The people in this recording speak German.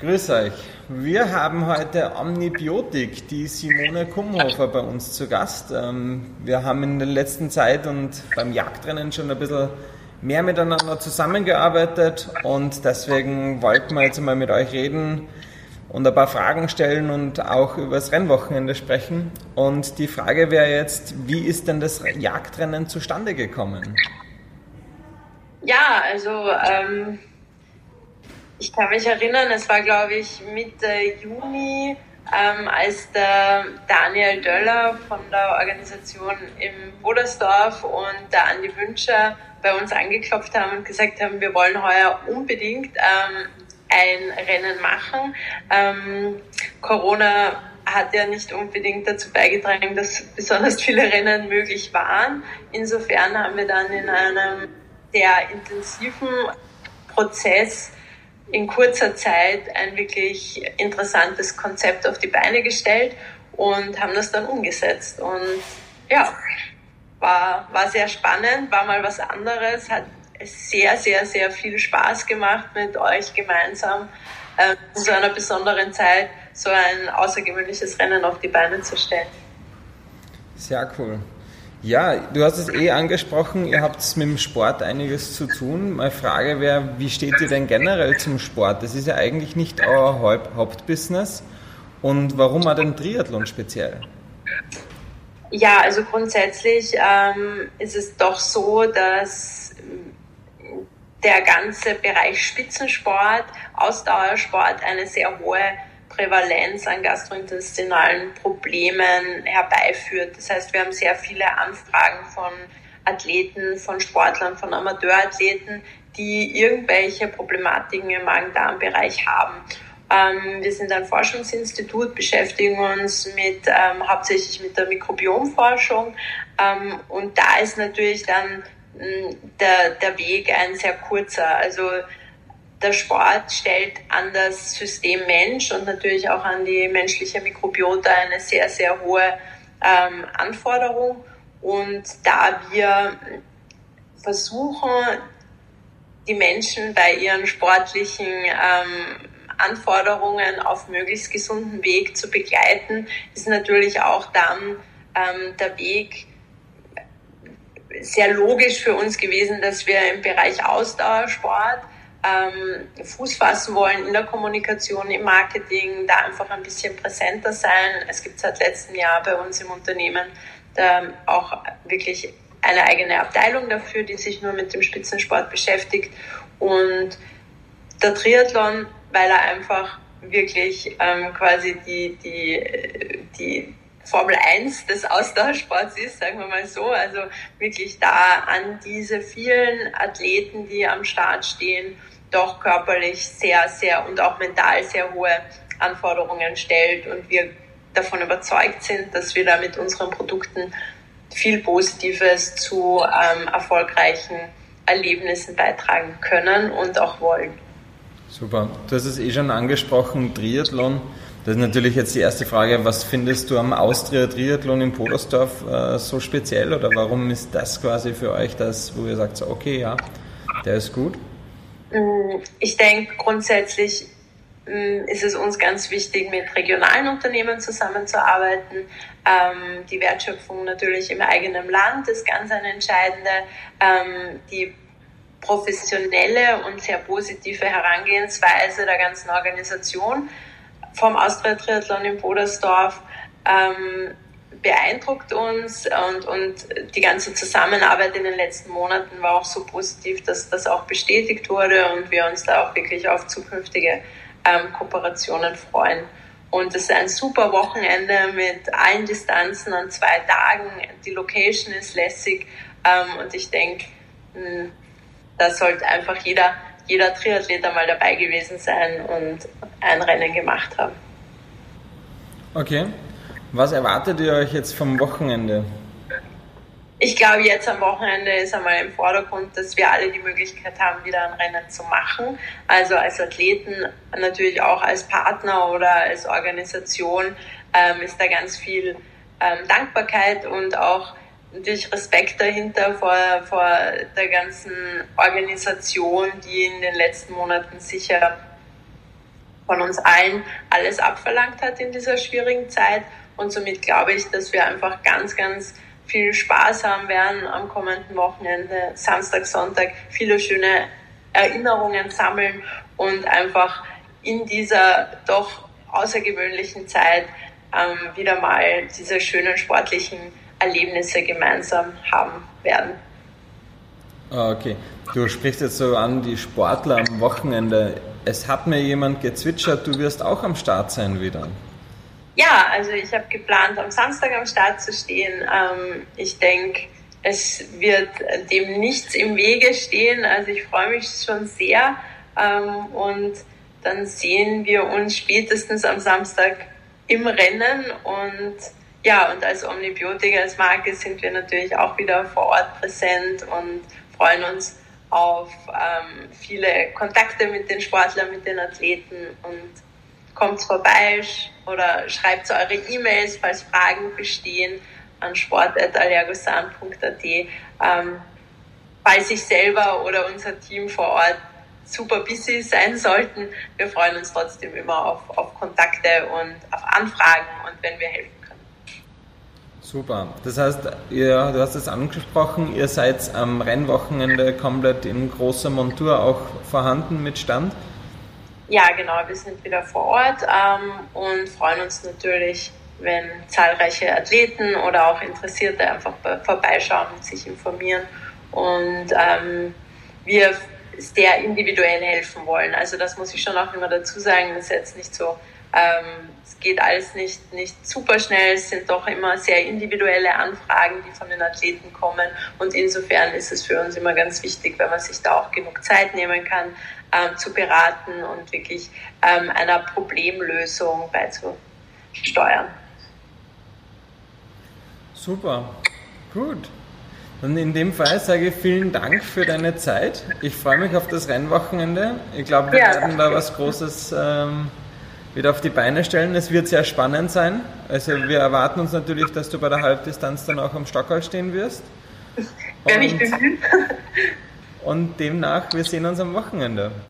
Grüß euch. Wir haben heute Omnibiotik, die Simone Kumhofer bei uns zu Gast. Ähm, wir haben in der letzten Zeit und beim Jagdrennen schon ein bisschen mehr miteinander zusammengearbeitet und deswegen wollten wir jetzt mal mit euch reden und ein paar Fragen stellen und auch über das Rennwochenende sprechen. Und die Frage wäre jetzt, wie ist denn das Jagdrennen zustande gekommen? Ja, also ähm ich kann mich erinnern, es war, glaube ich, Mitte Juni, ähm, als der Daniel Döller von der Organisation im Bodersdorf und der Andi Wünscher bei uns angeklopft haben und gesagt haben, wir wollen heuer unbedingt ähm, ein Rennen machen. Ähm, Corona hat ja nicht unbedingt dazu beigetragen, dass besonders viele Rennen möglich waren. Insofern haben wir dann in einem sehr intensiven Prozess in kurzer Zeit ein wirklich interessantes Konzept auf die Beine gestellt und haben das dann umgesetzt. Und ja, war, war sehr spannend, war mal was anderes, hat sehr, sehr, sehr viel Spaß gemacht mit euch gemeinsam äh, so einer besonderen Zeit so ein außergewöhnliches Rennen auf die Beine zu stellen. Sehr cool. Ja, du hast es eh angesprochen, ihr habt mit dem Sport einiges zu tun. Meine Frage wäre, wie steht ihr denn generell zum Sport? Das ist ja eigentlich nicht euer Hauptbusiness. Und warum hat den Triathlon speziell? Ja, also grundsätzlich ähm, ist es doch so, dass der ganze Bereich Spitzensport, Ausdauersport eine sehr hohe Prävalenz an gastrointestinalen Problemen herbeiführt. Das heißt, wir haben sehr viele Anfragen von Athleten, von Sportlern, von Amateurathleten, die irgendwelche Problematiken im Magen-Darm-Bereich haben. Ähm, wir sind ein Forschungsinstitut, beschäftigen uns mit, ähm, hauptsächlich mit der Mikrobiomforschung. Ähm, und da ist natürlich dann der, der Weg ein sehr kurzer. Also der Sport stellt an das System Mensch und natürlich auch an die menschliche Mikrobiota eine sehr, sehr hohe ähm, Anforderung. Und da wir versuchen, die Menschen bei ihren sportlichen ähm, Anforderungen auf möglichst gesunden Weg zu begleiten, ist natürlich auch dann ähm, der Weg sehr logisch für uns gewesen, dass wir im Bereich Ausdauersport ähm, Fuß fassen wollen in der Kommunikation, im Marketing, da einfach ein bisschen präsenter sein. Es gibt seit letztem Jahr bei uns im Unternehmen ähm, auch wirklich eine eigene Abteilung dafür, die sich nur mit dem Spitzensport beschäftigt. Und der Triathlon, weil er einfach wirklich ähm, quasi die, die, die Formel 1 des Ausdauersports ist, sagen wir mal so. Also wirklich da an diese vielen Athleten, die am Start stehen, doch körperlich sehr, sehr und auch mental sehr hohe Anforderungen stellt und wir davon überzeugt sind, dass wir da mit unseren Produkten viel Positives zu ähm, erfolgreichen Erlebnissen beitragen können und auch wollen. Super. Du hast es eh schon angesprochen, Triathlon. Das ist natürlich jetzt die erste Frage, was findest du am Austria Triathlon in Podersdorf äh, so speziell oder warum ist das quasi für euch das, wo ihr sagt, okay, ja, der ist gut? Mm, ich denke, grundsätzlich mm, ist es uns ganz wichtig, mit regionalen Unternehmen zusammenzuarbeiten. Ähm, die Wertschöpfung natürlich im eigenen Land ist ganz eine entscheidende. Ähm, die professionelle und sehr positive Herangehensweise der ganzen Organisation vom Austria Triathlon in Bodersdorf ähm, beeindruckt uns und, und die ganze Zusammenarbeit in den letzten Monaten war auch so positiv, dass das auch bestätigt wurde und wir uns da auch wirklich auf zukünftige ähm, Kooperationen freuen. Und es ist ein super Wochenende mit allen Distanzen an zwei Tagen. Die Location ist lässig ähm, und ich denke, hm, da sollte einfach jeder, jeder Triathlet einmal dabei gewesen sein und ein Rennen gemacht haben. Okay. Was erwartet ihr euch jetzt vom Wochenende? Ich glaube, jetzt am Wochenende ist einmal im Vordergrund, dass wir alle die Möglichkeit haben, wieder ein Rennen zu machen. Also als Athleten, natürlich auch als Partner oder als Organisation ähm, ist da ganz viel ähm, Dankbarkeit und auch natürlich Respekt dahinter vor, vor der ganzen Organisation, die in den letzten Monaten sicher von uns allen alles abverlangt hat in dieser schwierigen Zeit. Und somit glaube ich, dass wir einfach ganz, ganz viel Spaß haben werden am kommenden Wochenende, Samstag, Sonntag, viele schöne Erinnerungen sammeln und einfach in dieser doch außergewöhnlichen Zeit ähm, wieder mal diese schönen sportlichen Erlebnisse gemeinsam haben werden. Ah, okay, du sprichst jetzt so an die Sportler am Wochenende. Es hat mir jemand gezwitschert, du wirst auch am Start sein wieder. Ja, also ich habe geplant, am Samstag am Start zu stehen. Ähm, ich denke, es wird dem nichts im Wege stehen. Also ich freue mich schon sehr. Ähm, und dann sehen wir uns spätestens am Samstag im Rennen. Und ja, und als Omnibiotika, als Marke sind wir natürlich auch wieder vor Ort präsent und freuen uns auf ähm, viele Kontakte mit den Sportlern, mit den Athleten und kommt vorbei oder schreibt eure E-Mails, falls Fragen bestehen an sport.allergosan.at. Ähm, falls ich selber oder unser Team vor Ort super busy sein sollten, wir freuen uns trotzdem immer auf, auf Kontakte und auf Anfragen und wenn wir helfen können. Super. Das heißt, ihr, du hast es angesprochen, ihr seid am Rennwochenende komplett in großer Montur auch vorhanden mit Stand? Ja, genau. Wir sind wieder vor Ort ähm, und freuen uns natürlich, wenn zahlreiche Athleten oder auch Interessierte einfach vorbeischauen und sich informieren und ähm, wir sehr individuell helfen wollen. Also das muss ich schon auch immer dazu sagen. Das ist jetzt nicht so, ähm, es geht alles nicht, nicht super schnell. Es sind doch immer sehr individuelle Anfragen, die von den Athleten kommen. Und insofern ist es für uns immer ganz wichtig, wenn man sich da auch genug Zeit nehmen kann, ähm, zu beraten und wirklich ähm, einer Problemlösung beizusteuern. Super, gut. Dann in dem Fall sage ich vielen Dank für deine Zeit. Ich freue mich auf das Rennwochenende. Ich glaube, wir ja, werden da was Großes ähm, wieder auf die Beine stellen. Es wird sehr spannend sein. Also wir erwarten uns natürlich, dass du bei der Halbdistanz dann auch am Stockerl stehen wirst. Werde mich bemühen. Und demnach, wir sehen uns am Wochenende.